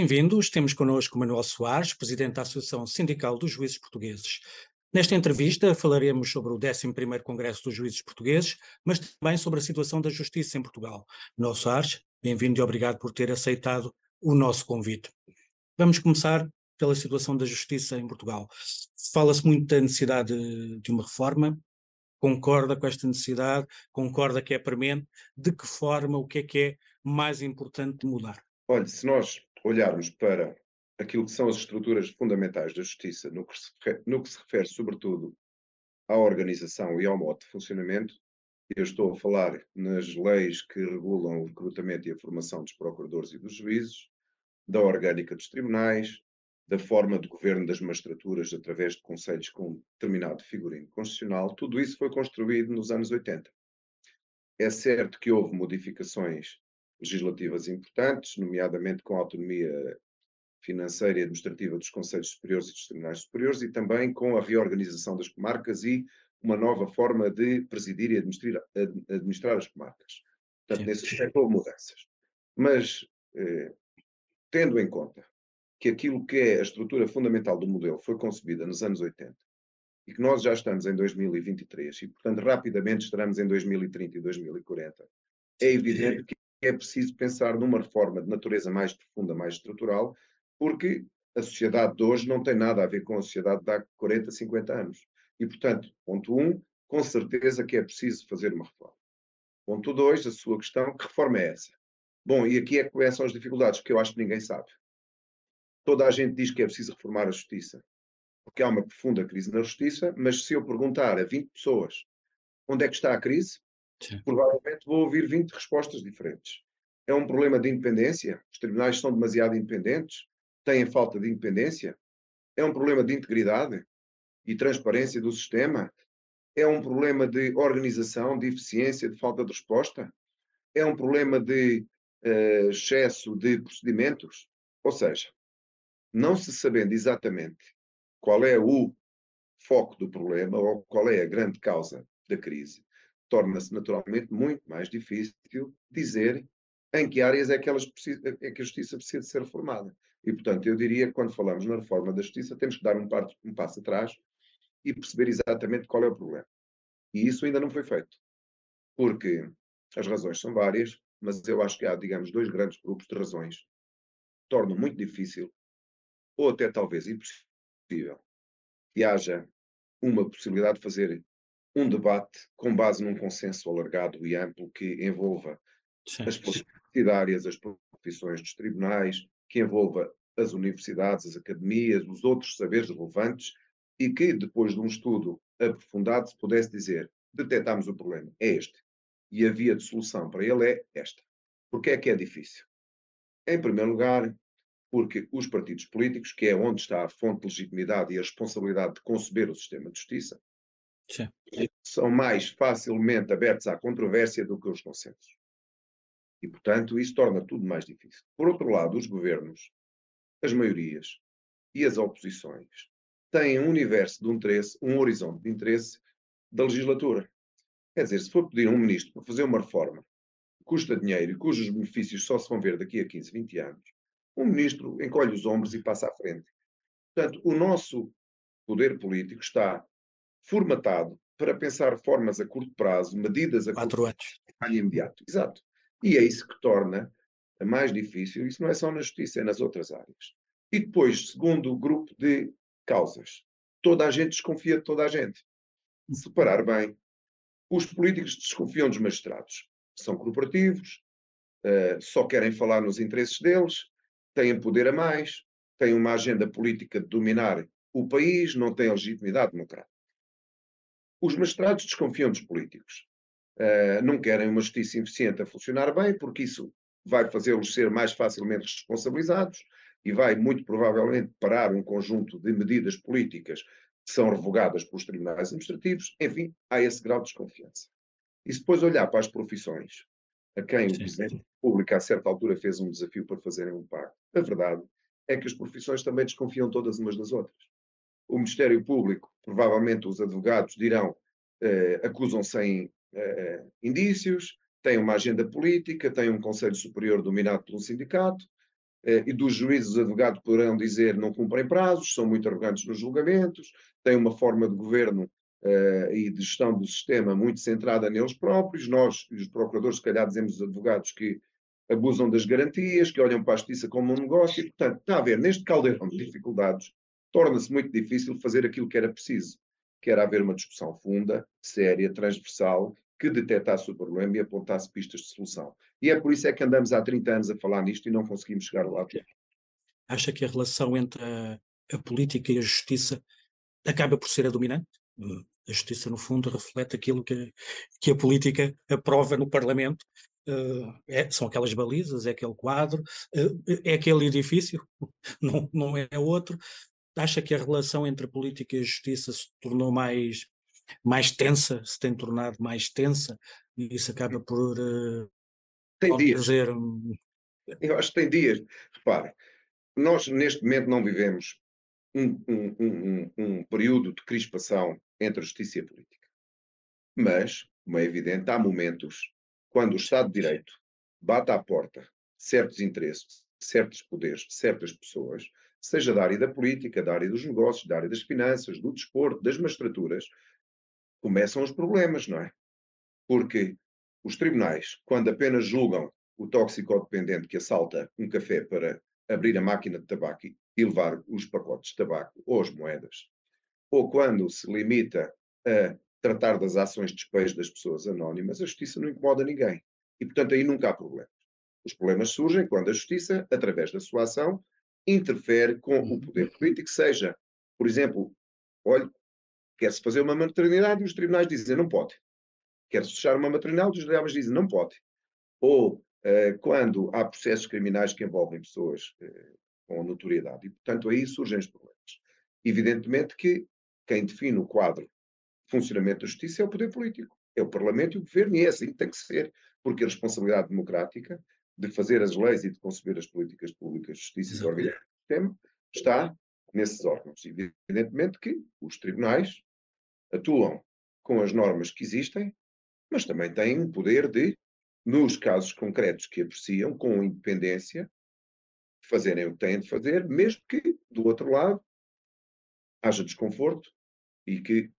Bem-vindos. Temos connosco Manuel Soares, presidente da Associação Sindical dos Juízes Portugueses. Nesta entrevista falaremos sobre o 11º Congresso dos Juízes Portugueses, mas também sobre a situação da justiça em Portugal. Manuel Soares, bem-vindo e obrigado por ter aceitado o nosso convite. Vamos começar pela situação da justiça em Portugal. Fala-se muito da necessidade de uma reforma, concorda com esta necessidade, concorda que é premente, de que forma, o que é que é mais importante mudar? Olha, se nós olharmos para aquilo que são as estruturas fundamentais da justiça, no que se no que se refere sobretudo à organização e ao modo de funcionamento, eu estou a falar nas leis que regulam o recrutamento e a formação dos procuradores e dos juízes, da orgânica dos tribunais, da forma de governo das magistraturas através de conselhos com determinado figurino constitucional, tudo isso foi construído nos anos 80. É certo que houve modificações legislativas importantes, nomeadamente com a autonomia financeira e administrativa dos Conselhos Superiores e dos Tribunais Superiores e também com a reorganização das comarcas e uma nova forma de presidir e administrar, administrar as comarcas. Portanto, nesse aspecto houve mudanças. Mas, eh, tendo em conta que aquilo que é a estrutura fundamental do modelo foi concebida nos anos 80 e que nós já estamos em 2023 e, portanto, rapidamente estaremos em 2030 e 2040, é evidente que é preciso pensar numa reforma de natureza mais profunda, mais estrutural, porque a sociedade de hoje não tem nada a ver com a sociedade de há 40, 50 anos. E, portanto, ponto 1, um, com certeza que é preciso fazer uma reforma. Ponto 2, a sua questão, que reforma é essa? Bom, e aqui é que começam as dificuldades, que eu acho que ninguém sabe. Toda a gente diz que é preciso reformar a justiça, porque há uma profunda crise na justiça, mas se eu perguntar a 20 pessoas onde é que está a crise, Sim. provavelmente vou ouvir 20 respostas diferentes. É um problema de independência? Os tribunais são demasiado independentes? Têm falta de independência? É um problema de integridade e transparência do sistema? É um problema de organização, de eficiência, de falta de resposta? É um problema de uh, excesso de procedimentos? Ou seja, não se sabendo exatamente qual é o foco do problema ou qual é a grande causa da crise, torna-se naturalmente muito mais difícil dizer em que áreas é que, elas precisam, é que a justiça precisa ser reformada. E, portanto, eu diria que quando falamos na reforma da justiça, temos que dar um, um passo atrás e perceber exatamente qual é o problema. E isso ainda não foi feito. Porque as razões são várias, mas eu acho que há, digamos, dois grandes grupos de razões que tornam muito difícil, ou até talvez impossível, que haja uma possibilidade de fazer um debate com base num consenso alargado e amplo que envolva sim, as partidárias, as profissões dos tribunais, que envolva as universidades, as academias, os outros saberes relevantes e que, depois de um estudo aprofundado, se pudesse dizer detectamos o problema, é este. E a via de solução para ele é esta. Porquê é que é difícil? Em primeiro lugar, porque os partidos políticos, que é onde está a fonte de legitimidade e a responsabilidade de conceber o sistema de justiça, Sim. são mais facilmente abertos à controvérsia do que os consensos. E, portanto, isso torna tudo mais difícil. Por outro lado, os governos, as maiorias e as oposições têm um universo de interesse, um horizonte de interesse da legislatura. Quer dizer, se for pedir a um ministro para fazer uma reforma que custa dinheiro e cujos benefícios só se vão ver daqui a 15, 20 anos, o ministro encolhe os ombros e passa à frente. Portanto, o nosso poder político está formatado para pensar formas a curto prazo, medidas a Quatro curto prazo, imediato. Exato. E é isso que torna mais difícil. Isso não é só na justiça, é nas outras áreas. E depois, segundo grupo de causas, toda a gente desconfia de toda a gente. Separar bem. Os políticos desconfiam dos magistrados. São corporativos, uh, só querem falar nos interesses deles, têm poder a mais, têm uma agenda política de dominar o país, não têm legitimidade democrática. Os magistrados desconfiam dos políticos. Uh, não querem uma justiça eficiente a funcionar bem, porque isso vai fazê-los ser mais facilmente responsabilizados e vai, muito provavelmente, parar um conjunto de medidas políticas que são revogadas pelos tribunais administrativos. Enfim, há esse grau de desconfiança. E se depois olhar para as profissões, a quem o Presidente da República, a certa altura, fez um desafio para fazerem um pacto, a verdade é que as profissões também desconfiam todas umas das outras o Ministério Público, provavelmente os advogados dirão, eh, acusam sem eh, indícios, têm uma agenda política, têm um Conselho Superior dominado por um sindicato, eh, e dos juízes os advogados poderão dizer não cumprem prazos, são muito arrogantes nos julgamentos, têm uma forma de governo e de gestão do sistema muito centrada neles próprios. Nós, os procuradores, se calhar dizemos os advogados que abusam das garantias, que olham para a justiça como um negócio, e, portanto, está a ver, neste caldeirão de dificuldades, torna-se muito difícil fazer aquilo que era preciso, que era haver uma discussão funda, séria, transversal, que detectasse o problema e apontasse pistas de solução. E é por isso é que andamos há 30 anos a falar nisto e não conseguimos chegar lá. Acha que a relação entre a, a política e a justiça acaba por ser a dominante? A justiça, no fundo, reflete aquilo que, que a política aprova no Parlamento. Uh, é, são aquelas balizas, é aquele quadro, uh, é aquele edifício, não, não é outro. Acha que a relação entre a política e a justiça se tornou mais mais tensa, se tem tornado mais tensa, e isso acaba por. Uh, tem dias. Eu acho que tem dias. Repare, nós neste momento não vivemos um, um, um, um, período de crispação entre a justiça e a política. Mas, como é evidente, há momentos quando o Estado de Direito bate à porta certos interesses, certos poderes, certas pessoas, seja da área da política, da área dos negócios, da área das finanças, do desporto, das magistraturas, começam os problemas, não é? Porque os tribunais, quando apenas julgam o toxicodependente que assalta um café para abrir a máquina de tabaco e levar os pacotes de tabaco ou as moedas, ou quando se limita a tratar das ações de despejo das pessoas anónimas, a justiça não incomoda ninguém. E, portanto, aí nunca há problemas. Os problemas surgem quando a justiça, através da sua ação, interfere com o poder político, seja, por exemplo, olhe, Quer-se fazer uma maternidade e os tribunais dizem não pode. Quer-se fechar uma maternidade e os tribunais dizem não pode. Ou uh, quando há processos criminais que envolvem pessoas uh, com notoriedade. E, portanto, aí surgem os problemas. Evidentemente que quem define o quadro de funcionamento da justiça é o poder político. É o Parlamento e o Governo, e é assim que tem que ser, porque a responsabilidade democrática de fazer as leis e de conceber as políticas públicas de justiça e de organizar o sistema está nesses órgãos. Evidentemente que os tribunais atuam com as normas que existem, mas também têm o poder de, nos casos concretos que apreciam, com independência, fazerem o que têm de fazer, mesmo que, do outro lado, haja desconforto e que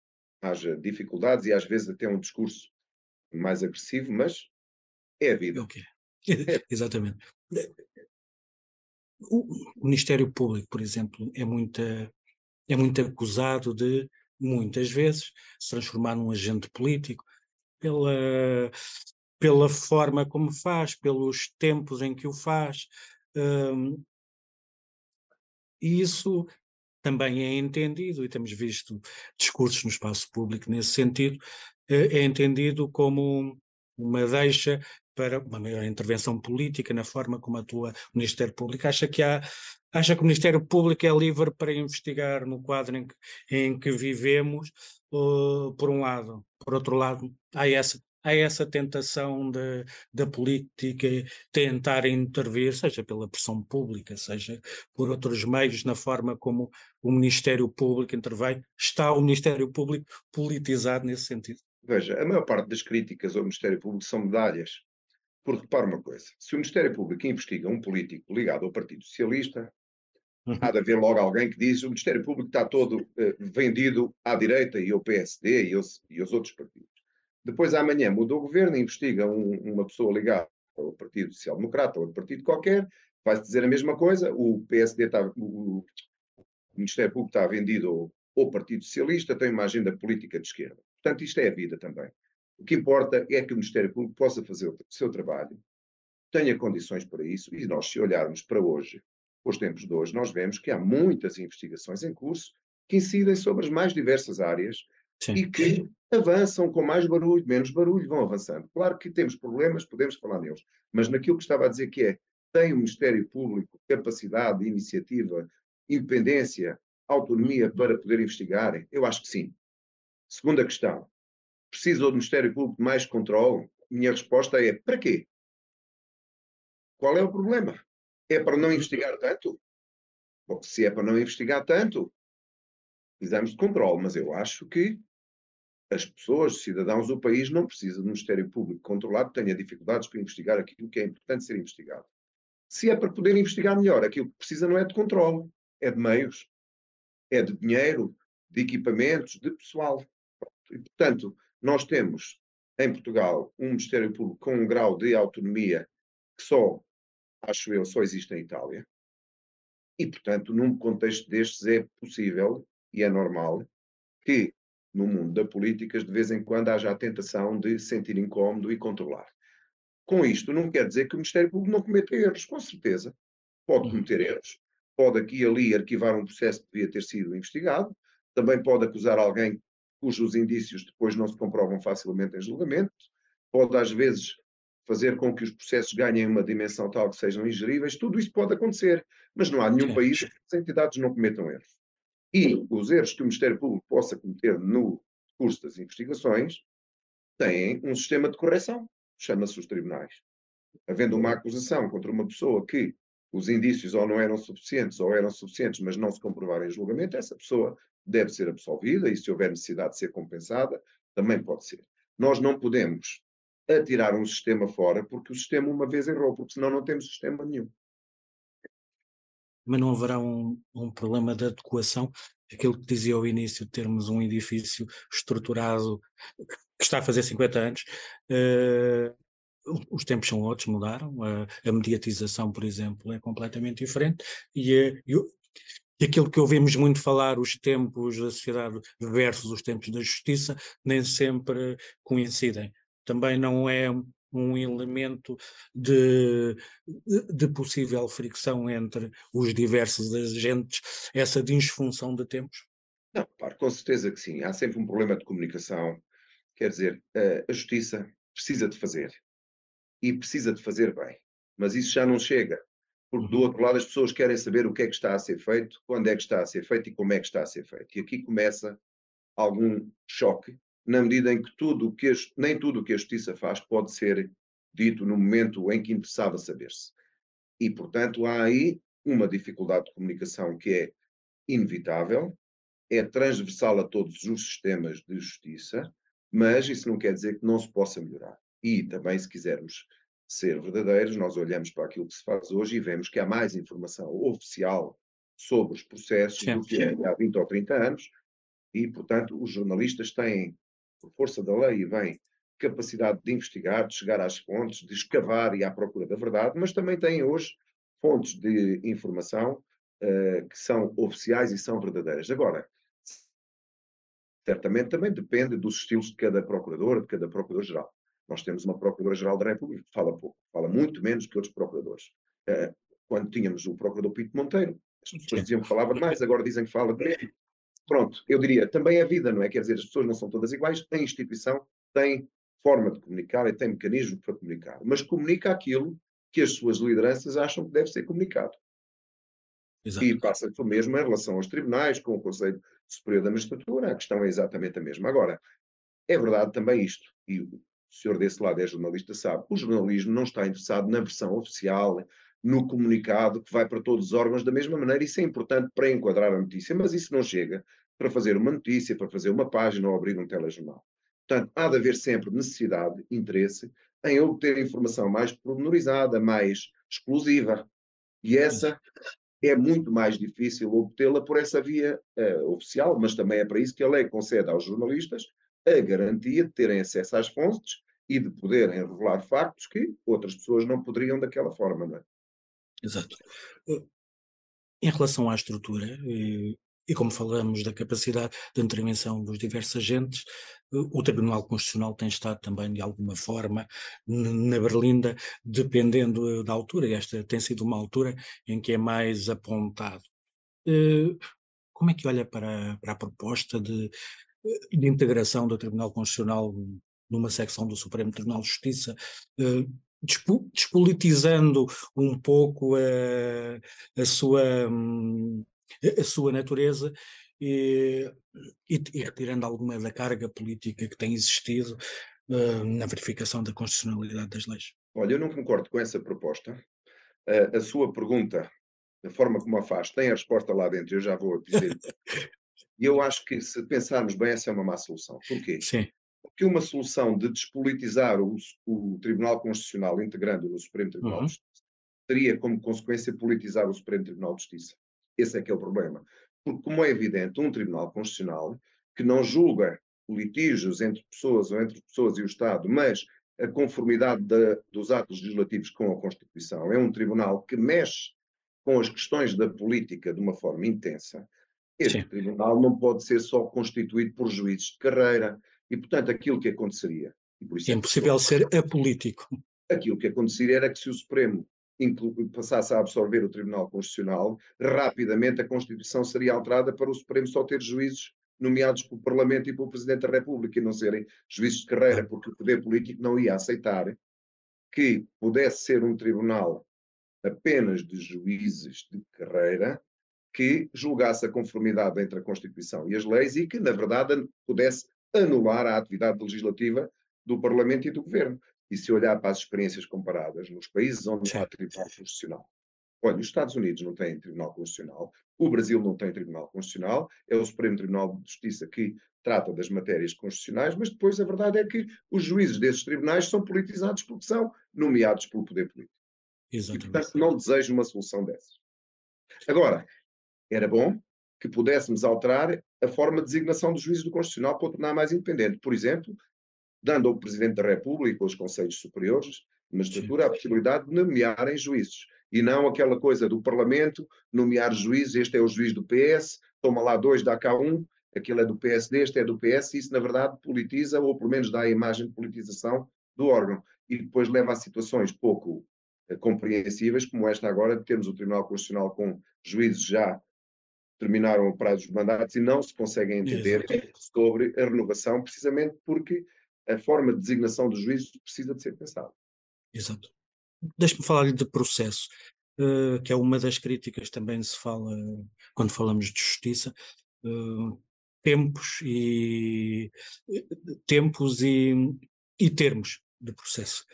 haja dificuldades e às vezes até um discurso mais agressivo, mas é a vida. Okay. Exatamente. O Ministério Público, por exemplo, é muito, é muito acusado de muitas vezes, se transformar num agente político, pela, pela forma como faz, pelos tempos em que o faz. Um, e isso também é entendido, e temos visto discursos no espaço público nesse sentido, é, é entendido como uma deixa para uma maior intervenção política na forma como atua o Ministério Público. Acha que há Acha que o Ministério Público é livre para investigar no quadro em que, em que vivemos, uh, por um lado. Por outro lado, há essa, há essa tentação de, da política tentar intervir, seja pela pressão pública, seja por outros meios, na forma como o Ministério Público intervém. Está o Ministério Público politizado nesse sentido? Veja, a maior parte das críticas ao Ministério Público são medalhas. Porque repare uma coisa: se o Ministério Público investiga um político ligado ao Partido Socialista, Uhum. Há de haver logo alguém que diz o Ministério Público está todo uh, vendido à direita e ao PSD e aos, e aos outros partidos. Depois, amanhã, muda o governo e investiga um, uma pessoa ligada ao Partido Social Democrata ou outro partido qualquer, vai-se dizer a mesma coisa, o PSD está, o, o Ministério Público está vendido ao, ao Partido Socialista, tem uma agenda política de esquerda. Portanto, isto é a vida também. O que importa é que o Ministério Público possa fazer o seu trabalho, tenha condições para isso, e nós, se olharmos para hoje, os tempos de hoje, nós vemos que há muitas investigações em curso que incidem sobre as mais diversas áreas Sim. e que avançam com mais barulho, menos barulho, vão avançando. Claro que temos problemas, podemos falar neles, mas naquilo que estava a dizer que é, tem o Ministério Público capacidade, iniciativa, independência, autonomia para poder investigar? Eu acho que sim. Segunda questão, precisa do Ministério Público de mais controle? Minha resposta é, para quê? Qual é o problema? É para não investigar tanto? Bom, se é para não investigar tanto, precisamos de controle, mas eu acho que as pessoas, os cidadãos do país, não precisam de um Ministério Público controlado que tenha dificuldades para investigar aquilo que é importante ser investigado. Se é para poder investigar melhor, aquilo que precisa não é de controle, é de meios, é de dinheiro, de equipamentos, de pessoal. E, portanto, nós temos em Portugal um Ministério Público com um grau de autonomia que só, acho eu, só existe em Itália. E, portanto, num contexto destes é possível e é normal que no mundo da política de vez em quando haja a tentação de sentir incómodo e controlar. Com isto, não quer dizer que o Ministério Público não cometa erros, com certeza. Pode uhum. cometer erros. Pode aqui e ali arquivar um processo que devia ter sido investigado. Também pode acusar alguém cujos indícios depois não se comprovam facilmente em julgamento. Pode, às vezes, fazer com que os processos ganhem uma dimensão tal que sejam ingeríveis. Tudo isso pode acontecer. Mas não há nenhum país que as entidades não cometam erros. E os erros que o Ministério Público possa cometer no curso das investigações têm um sistema de correção chama-se os tribunais. Havendo uma acusação contra uma pessoa que os indícios ou não eram suficientes ou eram suficientes, mas não se comprovarem em julgamento, essa pessoa deve ser absolvida e, se houver necessidade de ser compensada, também pode ser. Nós não podemos atirar um sistema fora porque o sistema uma vez errou, porque senão não temos sistema nenhum. Mas não haverá um, um problema de adequação? Aquilo que dizia ao início, termos um edifício estruturado que está a fazer 50 anos, uh, os tempos são outros, mudaram, a, a, mediatização, por exemplo, é completamente diferente, e, e, e aquilo que ouvimos muito falar, os tempos da sociedade versus os tempos da justiça, nem sempre coincidem. Também não é um elemento de, de, possível fricção entre os diversos agentes, essa disfunção de tempos? Não, claro, com certeza que sim. Há sempre um problema de comunicação, Quer dizer, a justiça precisa de fazer e precisa de fazer bem, mas isso já não chega, porque do outro lado as pessoas querem saber o que é que está a ser feito, quando é que está a ser feito e como é que está a ser feito. E aqui começa algum choque, na medida em que tudo que a, nem tudo o que a justiça faz pode ser dito no momento em que interessava saber-se. E, portanto, há aí uma dificuldade de comunicação que é inevitável, é transversal a todos os sistemas de justiça, mas isso não quer dizer que não se possa melhorar. E também, se quisermos ser verdadeiros, nós olhamos para aquilo que se faz hoje e vemos que há mais informação oficial sobre os processos sim, do que há 20 ou 30 anos, e, portanto, os jornalistas têm, por força da lei, e bem, capacidade de investigar, de chegar às fontes, de escavar e à procura da verdade, mas também têm hoje fontes de informação uh, que são oficiais e são verdadeiras. Agora, certamente também depende dos estilos de cada procurador, de cada procurador-geral. Nós temos uma Procuradora-Geral da República que fala pouco, fala muito menos que outros procuradores. Uh, quando tínhamos o Procurador Pinto Monteiro, as pessoas diziam que falava demais, agora dizem que fala de menos. Pronto, eu diria, também é vida, não é? Quer dizer, as pessoas não são todas iguais, a instituição tem forma de comunicar e tem mecanismo para comunicar, mas comunica aquilo que as suas lideranças acham que deve ser comunicado. Exato. E passa o mesmo em relação aos tribunais, com o Conselho Superior da Magistratura, a questão é exatamente a mesma. Agora, é verdade também isto, e o senhor desse lado é jornalista, sabe, o jornalismo não está interessado na versão oficial, no comunicado que vai para todos os órgãos da mesma maneira. Isso é importante para enquadrar a notícia, mas isso não chega para fazer uma notícia, para fazer uma página ou abrir um telejornal. Portanto, há de haver sempre necessidade, interesse em obter informação mais pormenorizada, mais exclusiva. E essa é muito mais difícil obtê-la por essa via uh, oficial, mas também é para isso que a lei concede aos jornalistas a garantia de terem acesso às fontes e de poderem revelar factos que outras pessoas não poderiam daquela forma, não é? Exato. Eh, em relação à estrutura, e, e como falamos da capacidade de intervenção dos diversos agentes, o Tribunal Constitucional tem estado também, de alguma forma, na berlinda, dependendo da altura, esta tem sido uma altura em que é mais apontado. Eh, como é que olha para, para a proposta de, de integração do Tribunal Constitucional numa secção do Supremo Tribunal de Justiça, eh, despolitizando um pouco a, a, sua, hum, a sua natureza e, e, e retirando alguma da carga política que tem existido uh, na verificação da constitucionalidade das leis. Olha, eu não concordo com essa proposta. Uh, a sua pergunta, da forma como a faz, tem a resposta lá dentro, eu já vou dizer. E eu acho que, se pensarmos bem, essa é uma má solução. Porquê? Sim. Porque uma solução de despolitizar o, o Tribunal Constitucional integrando no Supremo Tribunal uhum. teria como consequência politizar o Supremo Tribunal de Justiça. Esse é que é o problema. Porque, como é evidente, um Tribunal Constitucional que não julga litígios entre pessoas ou entre pessoas e o Estado, mas a conformidade de, dos atos legislativos com a Constituição, é um tribunal que mexe com as questões da política de uma forma intensa. Este Sim. tribunal não pode ser só constituído por juízes de carreira e, portanto, aquilo que aconteceria. É, é impossível que, ser apolítico. Aquilo que aconteceria era que se o Supremo passasse a absorver o Tribunal Constitucional, rapidamente a Constituição seria alterada para o Supremo só ter juízes nomeados pelo Parlamento e pelo Presidente da República e não serem juízes de carreira, porque o poder político não ia aceitar que pudesse ser um tribunal apenas de juízes de carreira que julgasse a conformidade entre a Constituição e as leis e que, na verdade, pudesse anular a atividade legislativa do Parlamento e do Governo. E se olhar para as experiências comparadas nos países onde há Tribunal Constitucional, olha, os Estados Unidos não têm Tribunal Constitucional, o Brasil não tem Tribunal Constitucional, é o Supremo Tribunal de Justiça que trata das matérias constitucionais, mas depois a verdade é que os juízes desses tribunais são politizados porque são nomeados pelo poder político. Exatamente. E, portanto, não desejo uma solução dessas. Agora, era bom que pudéssemos alterar a forma de designação dos juízes do Constitucional para o tornar mais independente. Por exemplo, dando ao Presidente da República, aos Conselhos Superiores de Magistratura, a possibilidade de nomearem juízes. E não aquela coisa do Parlamento, nomear juízes, este é o juiz do PS, toma lá dois, dá cá um, aquele é do PSD, este é do PS, e isso na verdade politiza, ou pelo menos dá a imagem de politização do órgão. E depois leva a situações pouco eh, compreensíveis, como esta agora, de termos o Tribunal Constitucional com juízes já terminaram o prazo dos mandatos e não se conseguem entender sobre a renovação, precisamente porque a forma de designação dos juízes precisa de ser pensada. Exato. Deixe-me falar-lhe de processo, uh, que é uma das críticas também se fala quando falamos de justiça. Uh, tempos e tempos e, e termos de processo.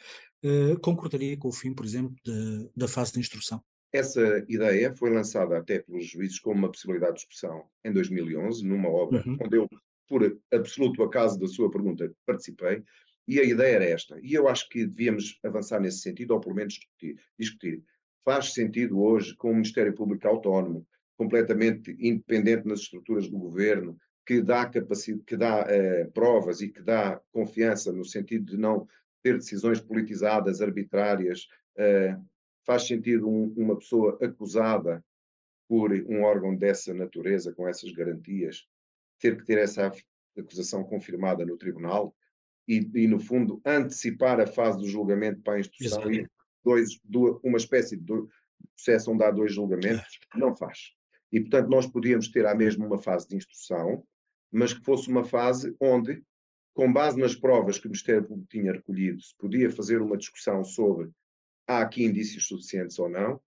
Uh, concordaria com o fim, por exemplo, de, da fase de instrução? Essa ideia foi lançada até pelos juízes como uma possibilidade de discussão em 2011, numa obra uhum. onde eu, por absoluto acaso da sua pergunta, participei, e a ideia era esta. E eu acho que devíamos avançar nesse sentido, ou pelo menos discutir. discutir. Faz sentido hoje, com o Ministério Público autónomo, completamente independente nas estruturas do governo, que dá, capacidade, que dá eh, provas e que dá confiança no sentido de não ter decisões politizadas, arbitrárias, eh, faz sentido um, uma pessoa acusada por um órgão dessa natureza, com essas garantias, ter que ter essa acusação confirmada no tribunal e, e no fundo, antecipar a fase do julgamento para a instrução e dois, duas, uma espécie de processo onde há dois julgamentos, não faz. E, portanto, nós podíamos ter à mesma uma fase de instrução, mas que fosse uma fase onde, com base nas provas que o Ministério Público tinha recolhido, se podia fazer uma discussão sobre há aqui indícios suficientes ou não,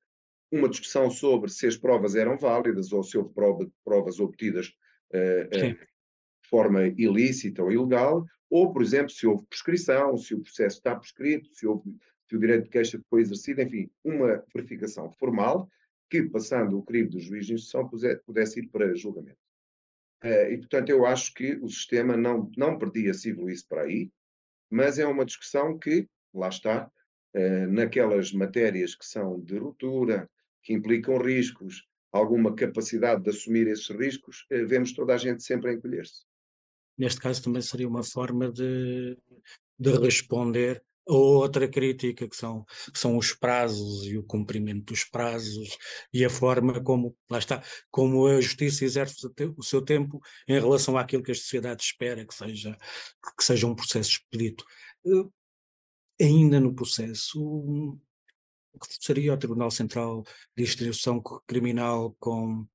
uma discussão sobre se as provas eram válidas ou se houve prova, provas obtidas uh, uh, de forma ilícita ou ilegal, ou, por exemplo, se houve prescrição, se o processo está prescrito, se, houve, se o direito de queixa foi exercido, enfim, uma verificação formal que, passando o crivo do juiz de instrução, pudesse ir para julgamento. Uh, e, portanto, eu acho que o sistema não, não perdia evoluísse para aí, mas é uma discussão que, lá está, naquelas matérias que são de ruptura, que implicam riscos, alguma capacidade de assumir esses riscos, eh, vemos toda a gente sempre a encolher-se. Neste caso também seria uma forma de, de responder a outra crítica que são, que são os prazos e o cumprimento dos prazos e a forma como, lá está, como a justiça exerce o seu tempo em relação àquilo que a sociedade espera que seja, que seja um processo expedito. Ainda no processo, o que seria o Tribunal Central de Instrução Criminal com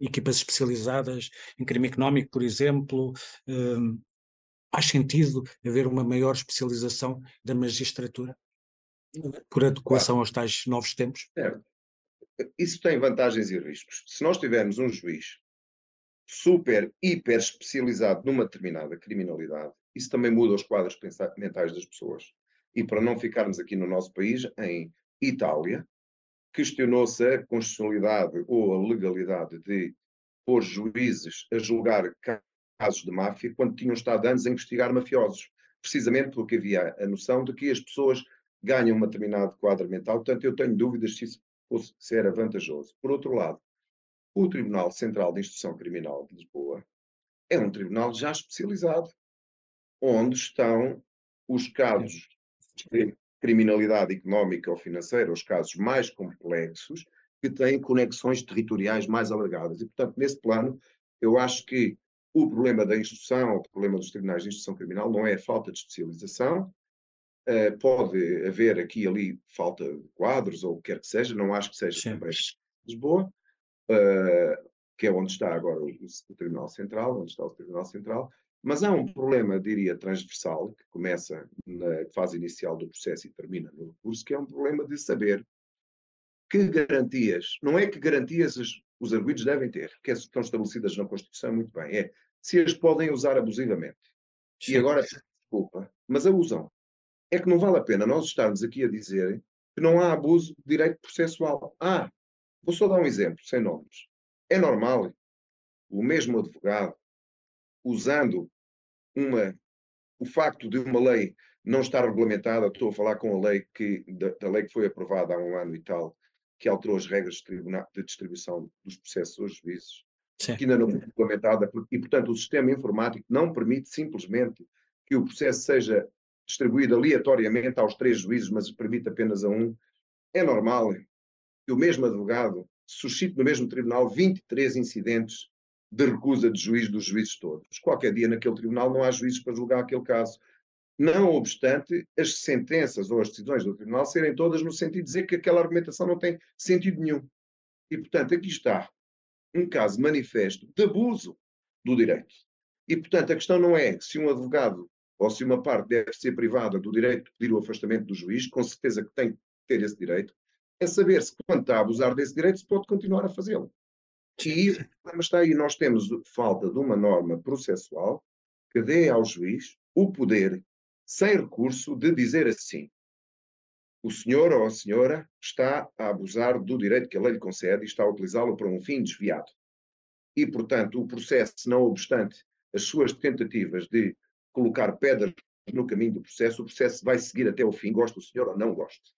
equipas especializadas em crime económico, por exemplo, um, faz sentido haver uma maior especialização da magistratura por adequação claro. aos tais novos tempos? Certo. Isso tem vantagens e riscos. Se nós tivermos um juiz super, hiper especializado numa determinada criminalidade, isso também muda os quadros mentais das pessoas. E para não ficarmos aqui no nosso país, em Itália, questionou-se a constitucionalidade ou a legalidade de pôr juízes a julgar casos de máfia quando tinham estado anos a investigar mafiosos, precisamente porque havia a noção de que as pessoas ganham um determinado quadro mental, portanto, eu tenho dúvidas se isso fosse, se era vantajoso. Por outro lado, o Tribunal Central de Instrução Criminal de Lisboa é um tribunal já especializado, onde estão os casos de criminalidade económica ou financeira, os casos mais complexos, que têm conexões territoriais mais alargadas. E, portanto, nesse plano, eu acho que o problema da instrução, o problema dos tribunais de instrução criminal, não é a falta de especialização. Uh, pode haver aqui e ali falta de quadros ou o que quer que seja, não acho que seja Sim. também Lisboa, uh, que é onde está agora o, o, Tribunal Central, onde está o Tribunal Central, mas há um problema, diria, transversal, que começa na fase inicial do processo e termina no recurso, que é um problema de saber que garantias, não é que garantias os, os arguidos devem ter, que estão estabelecidas na Constituição, muito bem, é se as podem usar abusivamente. Sim. E agora, desculpa, mas abusam. É que não vale a pena nós estarmos aqui a dizer que não há abuso de direito processual. Ah, vou só dar um exemplo, sem nomes. É normal o mesmo advogado, usando uma, o facto de uma lei não estar regulamentada, estou a falar com a lei que, da, da lei que foi aprovada há um ano e tal, que alterou as regras de, de distribuição dos processos aos juízes, Sim. que ainda não foi regulamentada, e portanto o sistema informático não permite simplesmente que o processo seja distribuído aleatoriamente aos três juízes, mas permite apenas a um. É normal que o mesmo advogado suscite no mesmo tribunal 23 incidentes de recusa de juiz dos juízes todos. Qualquer dia naquele tribunal não há juízes para julgar aquele caso. Não obstante as sentenças ou as decisões do tribunal serem todas no sentido de dizer que aquela argumentação não tem sentido nenhum. E, portanto, aqui está um caso manifesto de abuso do direito. E, portanto, a questão não é se um advogado ou se uma parte deve ser privada do direito de pedir o afastamento do juiz, com certeza que tem que ter esse direito, é saber se, quando está a abusar desse direito, se pode continuar a fazê-lo. E está aí. Nós temos falta de uma norma processual que dê ao juiz o poder, sem recurso, de dizer assim: o senhor ou a senhora está a abusar do direito que a lei lhe concede e está a utilizá-lo para um fim desviado. E, portanto, o processo, não obstante as suas tentativas de colocar pedras no caminho do processo, o processo vai seguir até o fim, gosta o senhor ou não gosta.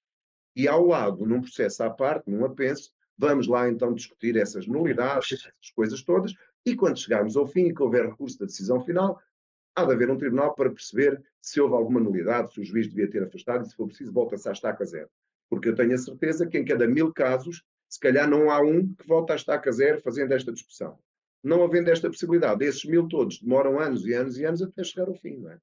E ao lado, num processo à parte, num apenso, Vamos lá então discutir essas nulidades, essas coisas todas, e quando chegarmos ao fim e que houver recurso da decisão final, há de haver um tribunal para perceber se houve alguma nulidade, se o juiz devia ter afastado e se for preciso volta-se à estaca zero. Porque eu tenho a certeza que em cada mil casos, se calhar não há um que volta à estaca zero fazendo esta discussão. Não havendo esta possibilidade, esses mil todos demoram anos e anos e anos até chegar ao fim, não é?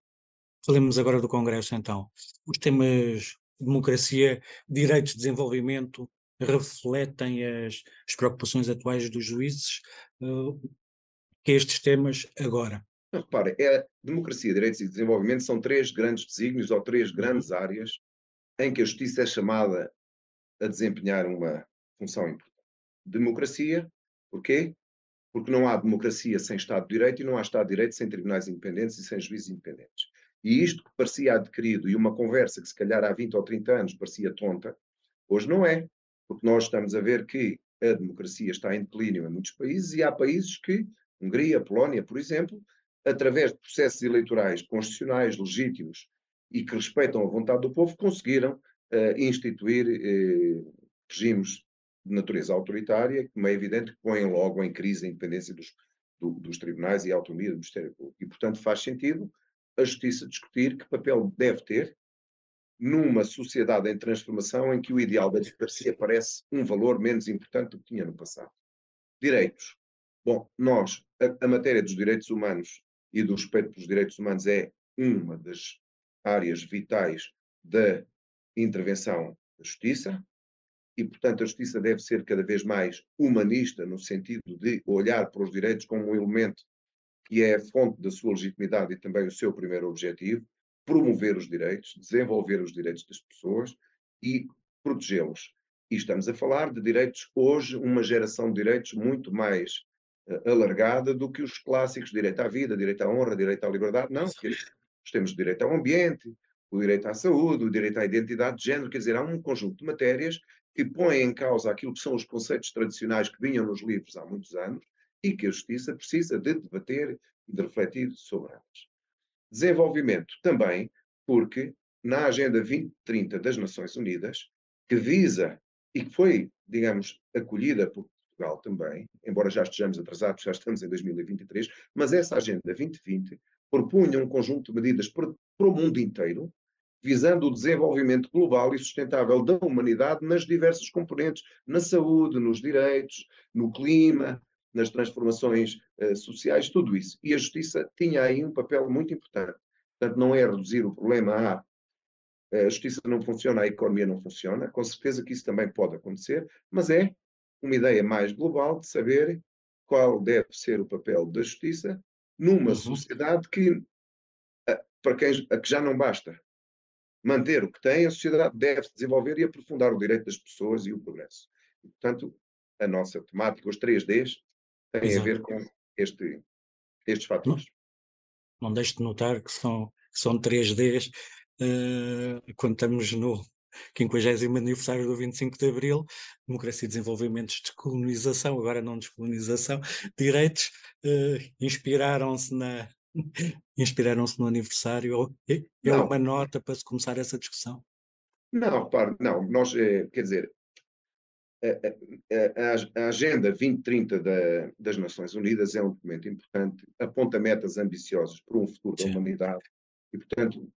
Falemos agora do Congresso, então. Os temas democracia, direitos de desenvolvimento, refletem as, as preocupações atuais dos juízes, uh, que estes temas agora. Repare, é, democracia, direitos e desenvolvimento são três grandes desígnios ou três grandes áreas em que a justiça é chamada a desempenhar uma função importante. Democracia, porquê? Porque não há democracia sem Estado de Direito e não há Estado de Direito sem tribunais independentes e sem juízes independentes. E isto que parecia adquirido e uma conversa que se calhar há 20 ou 30 anos parecia tonta, hoje não é porque nós estamos a ver que a democracia está em declínio em muitos países e há países que, Hungria, Polónia, por exemplo, através de processos eleitorais constitucionais, legítimos e que respeitam a vontade do povo, conseguiram uh, instituir uh, regimes de natureza autoritária, como é evidente que põem logo em crise a independência dos, do, dos tribunais e a autonomia do Ministério Público. E, portanto, faz sentido a justiça discutir que papel deve ter numa sociedade em transformação em que o ideal da democracia parece um valor menos importante do que tinha no passado. Direitos. Bom, nós, a, a matéria dos direitos humanos e do respeito pelos direitos humanos é uma das áreas vitais da intervenção da justiça e, portanto, a justiça deve ser cada vez mais humanista no sentido de olhar para os direitos como um elemento que é a fonte da sua legitimidade e também o seu primeiro objetivo promover os direitos, desenvolver os direitos das pessoas e protegê-los. E estamos a falar de direitos, hoje, uma geração de direitos muito mais uh, alargada do que os clássicos direito à vida, direito à honra, direito à liberdade. Não, nós temos o direito ao ambiente, o direito à saúde, o direito à identidade de género, quer dizer, há um conjunto de matérias que põem em causa aquilo que são os conceitos tradicionais que vinham nos livros há muitos anos e que a justiça precisa de debater e de refletir sobre elas. Desenvolvimento também, porque na Agenda 2030 das Nações Unidas, que visa e que foi, digamos, acolhida por Portugal também, embora já estejamos atrasados, já estamos em 2023, mas essa Agenda 2020 propunha um conjunto de medidas para, para o mundo inteiro, visando o desenvolvimento global e sustentável da humanidade nas diversas componentes, na saúde, nos direitos, no clima, nas transformações uh, sociais, tudo isso. E a justiça tinha aí um papel muito importante. Portanto, não é reduzir o problema a a justiça não funciona, a economia não funciona, com certeza que isso também pode acontecer, mas é uma ideia mais global de saber qual deve ser o papel da justiça numa uhum. sociedade que, para quem a que já não basta manter o que tem, a sociedade deve se desenvolver e aprofundar o direito das pessoas e o progresso. E, portanto, a nossa temática, os 3Ds, têm Exato. a ver com este, estes fatores. Não, não deixe de notar que são, que são 3Ds uh, quando estamos no 50 aniversário do 25 de Abril, democracia e desenvolvimento, descolonização, agora não descolonização, direitos, uh, inspiraram-se na inspiraram-se no aniversário, é, é uma nota para se começar essa discussão? Não, repare, não, nós, é, quer dizer, a, a, a, Agenda 2030 da, das Nações Unidas é um documento importante, aponta metas ambiciosas para um futuro Sim. da humanidade e, portanto,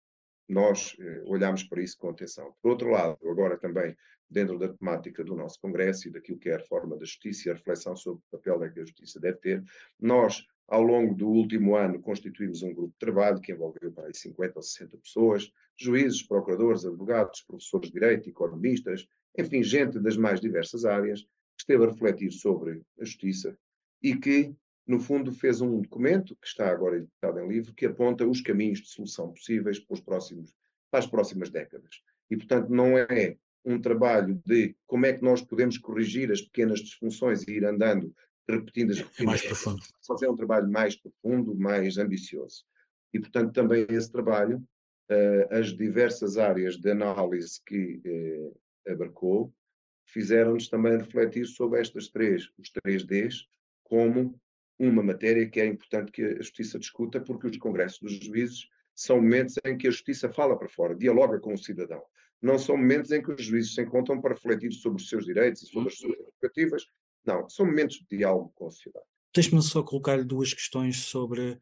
nós eh, olhamos para isso com atenção. Por outro lado, agora também dentro da temática do nosso Congresso e daquilo que é a reforma da justiça e a reflexão sobre o papel que a justiça deve ter, nós, ao longo do último ano, constituímos um grupo de trabalho que envolveu mais 50 ou 60 pessoas, juízes, procuradores, advogados, professores de direito, economistas, enfim, gente das mais diversas áreas, que esteve a refletir sobre a justiça e que no fundo, fez um documento, que está agora editado em livro, que aponta os caminhos de solução possíveis para, os próximos, para as próximas décadas. E, portanto, não é um trabalho de como é que nós podemos corrigir as pequenas disfunções e ir andando, repetindo as rotinas. É mais profundo. Fazer um trabalho mais profundo, mais ambicioso. E, portanto, também esse trabalho, uh, as diversas áreas de análise que uh, abarcou, fizeram-nos também refletir sobre estas três, os três Ds, como uma matéria que é importante que a justiça discuta, porque os congressos dos juízes são momentos em que a justiça fala para fora, dialoga com o cidadão. Não são momentos em que os juízes se encontram para refletir sobre os seus direitos e sobre as suas prerrogativas. Não, são momentos de diálogo com a sociedade. Deixe-me só colocar-lhe duas questões sobre,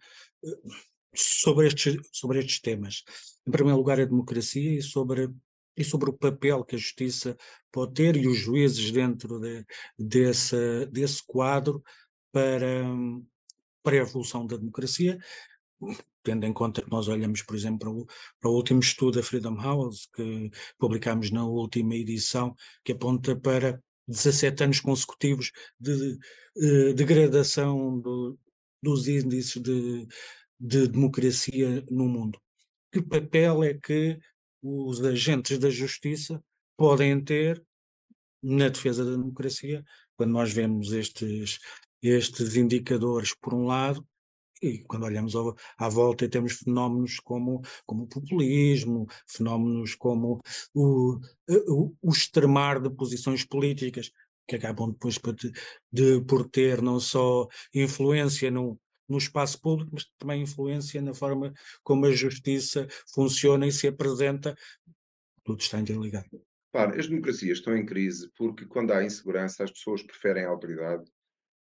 sobre, estes, sobre estes temas. Em primeiro lugar, a democracia e sobre, e sobre o papel que a justiça pode ter e os juízes dentro de, desse, desse quadro para, para a evolução da democracia, tendo em conta que nós olhamos, por exemplo, para o, para o, último estudo da Freedom House, que publicámos na última edição, que aponta para 17 anos consecutivos de, de eh, degradação do, dos índices de, de democracia no mundo. Que papel é que os agentes da justiça podem ter na defesa da democracia, quando nós vemos estes estes indicadores, por um lado, e quando olhamos ao, à volta temos fenómenos como, como o populismo, fenómenos como o, o, o extremar de posições políticas, que acabam depois de, de, por ter não só influência no, no espaço público, mas também influência na forma como a justiça funciona e se apresenta. Tudo está interligado. Claro, as democracias estão em crise porque quando há insegurança as pessoas preferem a autoridade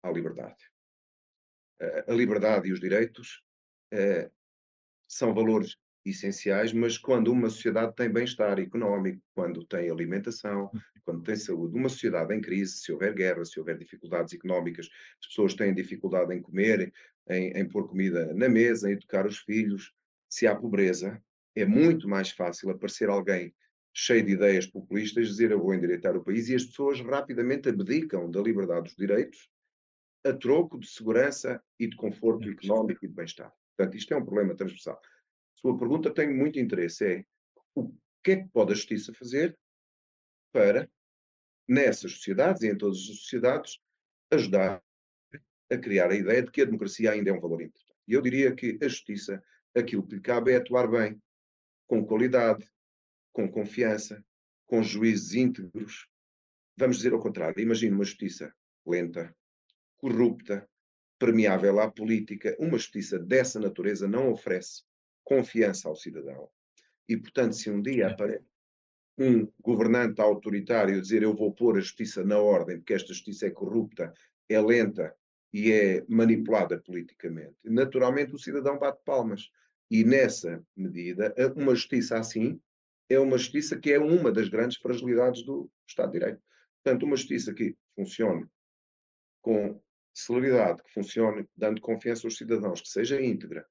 à liberdade. A liberdade e os direitos eh, são valores essenciais, mas quando uma sociedade tem bem-estar económico, quando tem alimentação, quando tem saúde, uma sociedade em crise, se houver guerra, se houver dificuldades económicas, as pessoas têm dificuldade em comer, em, em pôr comida na mesa, em educar os filhos, se há pobreza, é muito mais fácil aparecer alguém cheio de ideias populistas, dizer eu vou endireitar o país e as pessoas rapidamente abdicam da liberdade dos direitos a troco de segurança e de conforto económico e de bem-estar. Portanto, isto é um problema transversal. Sua pergunta tem muito interesse, é o que é que pode a justiça fazer para, nessas sociedades e em todas as sociedades, ajudar a criar a ideia de que a democracia ainda é um valor importante. E eu diria que a justiça, aquilo que lhe cabe é atuar bem, com qualidade, com confiança, com juízes íntegros. Vamos dizer ao contrário, imagine uma justiça lenta, corrupta, permeável à política, uma justiça dessa natureza não oferece confiança ao cidadão. E, portanto, se um dia aparece um governante autoritário dizer eu vou pôr a justiça na ordem, porque esta justiça é corrupta, é lenta e é manipulada politicamente, naturalmente o cidadão bate palmas. E nessa medida, uma justiça assim é uma justiça que é uma das grandes fragilidades do Estado de Direito. Portanto, uma justiça que funcione com celeridade, que funcione dando confiança aos cidadãos, que seja íntegra,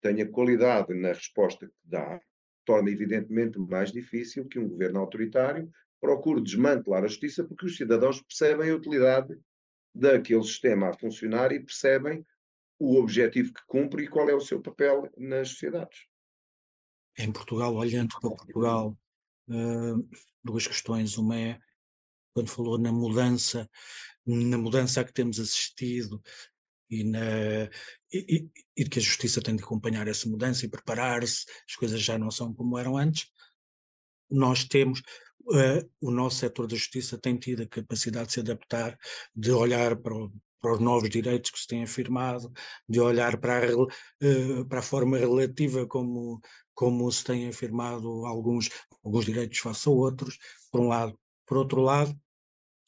tenha qualidade na resposta que dá, torna evidentemente mais difícil que um governo autoritário procure desmantelar a justiça, porque os cidadãos percebem a utilidade daquele sistema a funcionar e percebem o objetivo que cumpre e qual é o seu papel nas sociedades. Em Portugal, olhando para Portugal, uh, duas questões. Uma é, quando falou na mudança, na mudança a que temos assistido e, na, e, e, que a justiça tem de acompanhar essa mudança e preparar-se, as coisas já não são como eram antes. Nós temos, uh, o nosso setor da justiça tem tido a capacidade de se adaptar, de olhar para, o, para os novos direitos que se têm afirmado, de olhar para a, uh, para a forma relativa como, como se têm afirmado alguns, alguns direitos face a outros, por um lado. Por outro lado,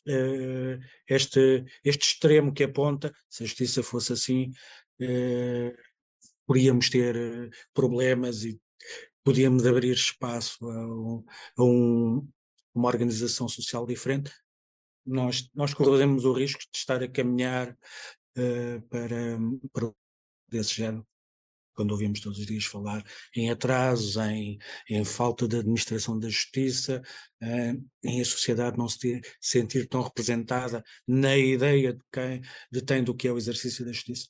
uh, este, este extremo que aponta, se a justiça fosse assim, poderíamos ter problemas e podíamos abrir espaço a, a um, uma organização social diferente, nós, nós corremos o risco de estar a caminhar uh, para, para desse género, quando ouvimos todos os dias falar em atrasos, em, em falta de administração da justiça, uh, em a sociedade não se ter, sentir tão representada na ideia de quem detém do que é o exercício da justiça.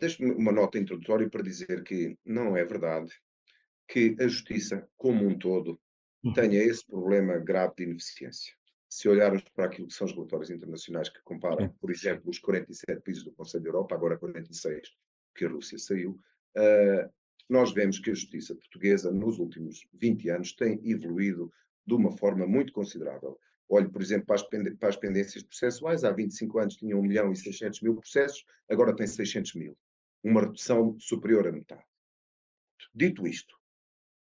Deixe-me uma nota introdutória para dizer que não é verdade que a justiça, como um todo, uhum. tenha esse problema grave de ineficiência. Se olharmos para aquilo que são os relatórios internacionais que comparam, por exemplo, os 47 países do Conselho da Europa, agora 46 que a Rússia saiu, nós vemos que a justiça portuguesa, nos últimos 20 anos, tem evoluído de uma forma muito considerável. Olhe, por exemplo, para as, para as pendências processuais, há 25 anos tinha 1 milhão e 600 mil processos, agora tem 600 mil. Uma redução superior a metade. Dito isto,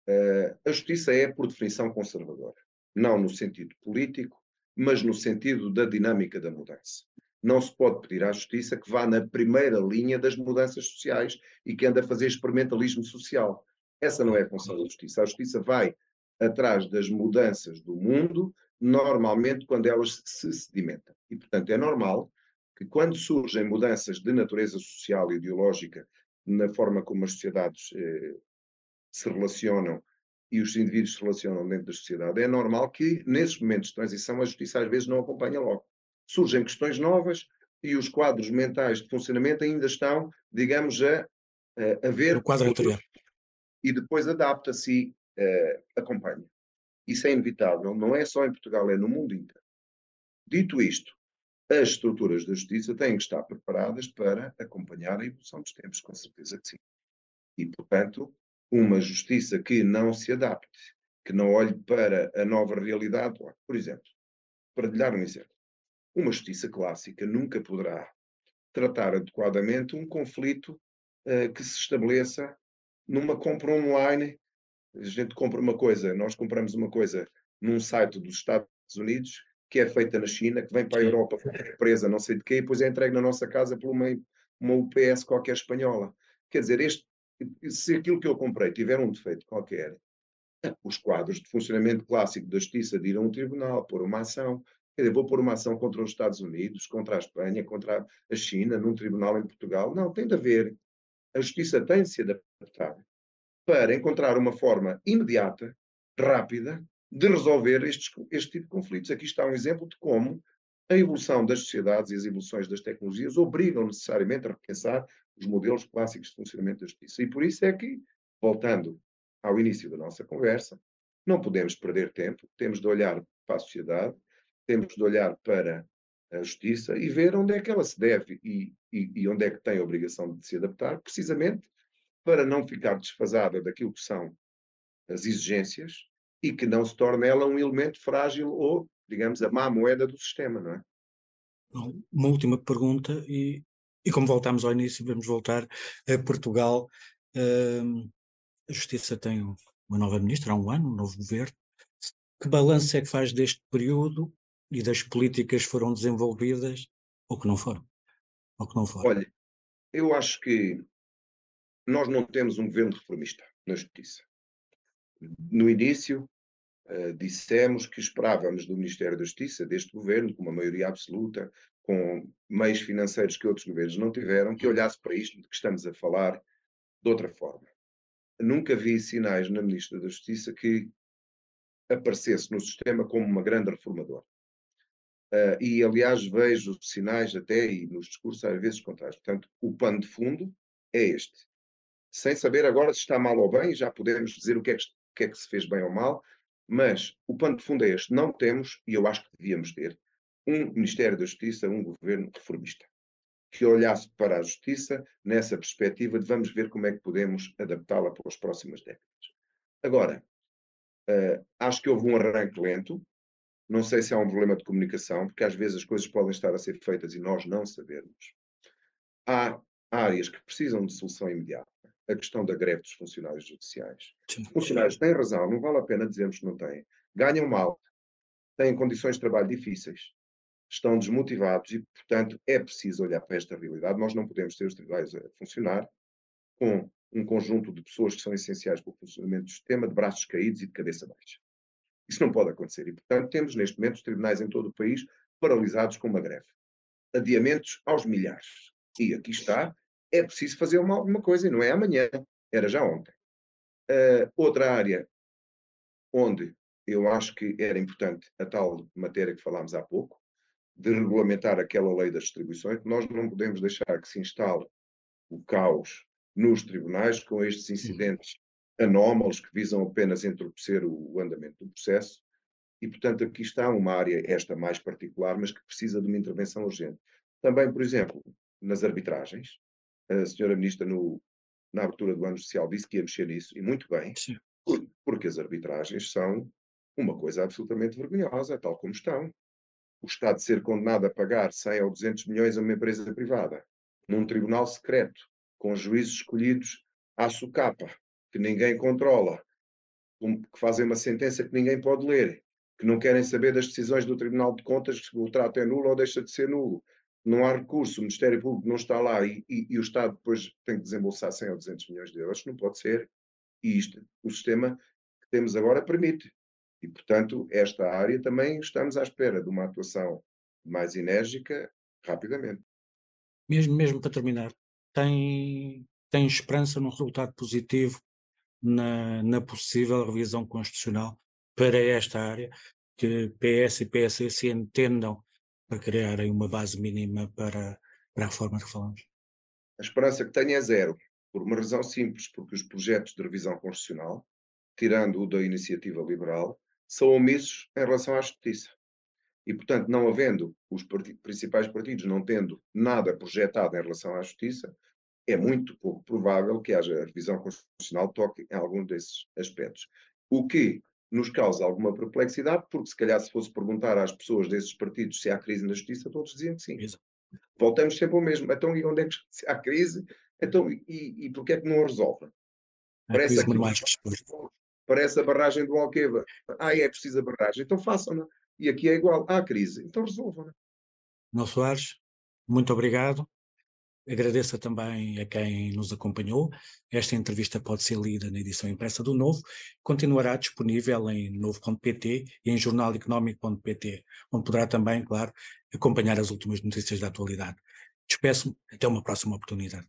Uh, a justiça é, por definição, conservadora. Não no sentido político, mas no sentido da dinâmica da mudança. Não se pode pedir à justiça que vá na primeira linha das mudanças sociais e que ande a fazer experimentalismo social. Essa não é a função da justiça. A justiça vai atrás das mudanças do mundo, normalmente quando elas se sedimentam. E, portanto, é normal que quando surgem mudanças de natureza social e ideológica na forma como as sociedades eh, se relacionam e os indivíduos se relacionam dentro da sociedade, é normal que, nesses momentos de transição, a justiça às vezes não acompanha logo. Surgem questões novas e os quadros mentais de funcionamento ainda estão, digamos, a, a, a ver. O quadro anterior. E depois adapta-se e uh, acompanha. Isso é inevitável, não é só em Portugal, é no mundo inteiro. Dito isto, as estruturas da justiça têm que estar preparadas para acompanhar a evolução dos tempos, com certeza que sim. E, portanto, uma justiça que não se adapte, que não olhe para a nova realidade. Por exemplo, para lhe dar um exemplo, uma justiça clássica nunca poderá tratar adequadamente um conflito uh, que se estabeleça numa compra online. A gente compra uma coisa, nós compramos uma coisa num site dos Estados Unidos que é feita na China, que vem para a Europa presa não sei de quê, e depois é entregue na nossa casa por uma, uma UPS qualquer espanhola. Quer dizer, este se aquilo que eu comprei tiver um defeito qualquer, os quadros de funcionamento clássico da justiça de ir a um tribunal, pôr uma ação, quer dizer, vou pôr uma ação contra os Estados Unidos, contra a Espanha, contra a China, num tribunal em Portugal. Não, tem de haver. A justiça tem de se adaptar para encontrar uma forma imediata, rápida, de resolver estes, este tipo de conflitos. Aqui está um exemplo de como a evolução das sociedades e as evoluções das tecnologias obrigam necessariamente a repensar os modelos clássicos de funcionamento da justiça. E por isso é que, voltando ao início da nossa conversa, não podemos perder tempo, temos de olhar para a sociedade, temos de olhar para a justiça e ver onde é que ela se deve e, e, e onde é que tem a obrigação de se adaptar, precisamente para não ficar desfasada daquilo que são as exigências e que não se torne ela um elemento frágil ou, digamos, a má moeda do sistema, não é? Uma última pergunta, e e como voltámos ao início, vamos voltar a Portugal. Uh, a justiça tem uma nova ministra, há um ano, um novo governo. Que balanço é que faz deste período e das políticas foram desenvolvidas ou que não foram? Ou que não foram? Olha, eu acho que nós não temos um governo reformista na justiça. No início, uh, dissemos que esperávamos do Ministério da Justiça, deste governo, com uma maioria absoluta, com meios financeiros que outros governos não tiveram, que olhasse para isto de que estamos a falar de outra forma. Nunca vi sinais na Ministra da Justiça que aparecesse no sistema como uma grande reformadora. Uh, e, aliás, vejo sinais até, e nos discursos às vezes contrários. Portanto, o pano de fundo é este. Sem saber agora se está mal ou bem, já podemos dizer o que é que, que, é que se fez bem ou mal, mas o pano de fundo é este. Não temos, e eu acho que devíamos ter, um Ministério da Justiça, um governo reformista, que olhasse para a justiça nessa perspectiva de vamos ver como é que podemos adaptá-la para as próximas décadas. Agora, uh, acho que houve um arranque lento, não sei se há um problema de comunicação, porque às vezes as coisas podem estar a ser feitas e nós não sabermos. Há áreas que precisam de solução imediata. A questão da greve dos funcionários judiciais. Os funcionários têm razão, não vale a pena dizermos que não têm. Ganham mal, têm condições de trabalho difíceis, estão desmotivados e, portanto, é preciso olhar para esta realidade. Nós não podemos ter os tribunais a funcionar com um conjunto de pessoas que são essenciais para o funcionamento do sistema de braços caídos e de cabeça baixa. Isso não pode acontecer. E, portanto, temos neste momento os tribunais em todo o país paralisados com uma greve. Adiamentos aos milhares. E aqui está, é preciso fazer uma, alguma coisa, e não é amanhã, era já ontem. Uh, outra área onde eu acho que era importante a tal matéria que falámos há pouco, de regulamentar aquela lei das distribuições, nós não podemos deixar que se instale o caos nos tribunais com estes incidentes anómalos que visam apenas entorpecer o andamento do processo. E, portanto, aqui está uma área, esta mais particular, mas que precisa de uma intervenção urgente. Também, por exemplo, nas arbitragens, a senhora Ministra, no, na abertura do ano social, disse que ia mexer nisso, e muito bem, Sim. porque as arbitragens são uma coisa absolutamente vergonhosa, tal como estão. O Estado ser condenado a pagar 100 ou 200 milhões a uma empresa privada, num tribunal secreto, com juízes escolhidos à socapa, que ninguém controla, que fazem uma sentença que ninguém pode ler, que não querem saber das decisões do Tribunal de Contas, se o trato é nulo ou deixa de ser nulo. Não há recurso, o Ministério Público não está lá e, e, e o Estado depois tem que desembolsar 100 ou 200 milhões de euros. Não pode ser. E isto, o sistema que temos agora permite. E, portanto, esta área também estamos à espera de uma atuação mais enérgica rapidamente. Mesmo, mesmo para terminar, tem, tem esperança num resultado positivo na, na possível revisão constitucional para esta área, que PS e PSD se entendam para criarem uma base mínima para, para a forma que falamos? A esperança que tenho é zero, por uma razão simples, porque os projetos de revisão constitucional, tirando o da iniciativa liberal, são omissos em relação à justiça. E, portanto, não havendo os principais partidos não tendo nada projetado em relação à justiça, é muito pouco provável que haja revisão constitucional toque em algum desses aspectos. O que nos causa alguma perplexidade, porque se calhar se fosse perguntar às pessoas desses partidos se há crise na justiça, todos diziam que sim. Exato. Voltamos sempre ao mesmo. Então, e onde é que se há crise? Então, e, e porquê é que não a resolve? Parece, aqui, parece a barragem do Alqueva. Ah, é preciso a barragem. Então façam-na. E aqui é igual. Há crise. Então resolvam-na. Não Soares, muito obrigado. Agradeço também a quem nos acompanhou. Esta entrevista pode ser lida na edição impressa do Novo. Continuará disponível em novo.pt e em jornaleconómico.pt, onde poderá também, claro, acompanhar as últimas notícias da atualidade. Despeço-me. Até uma próxima oportunidade.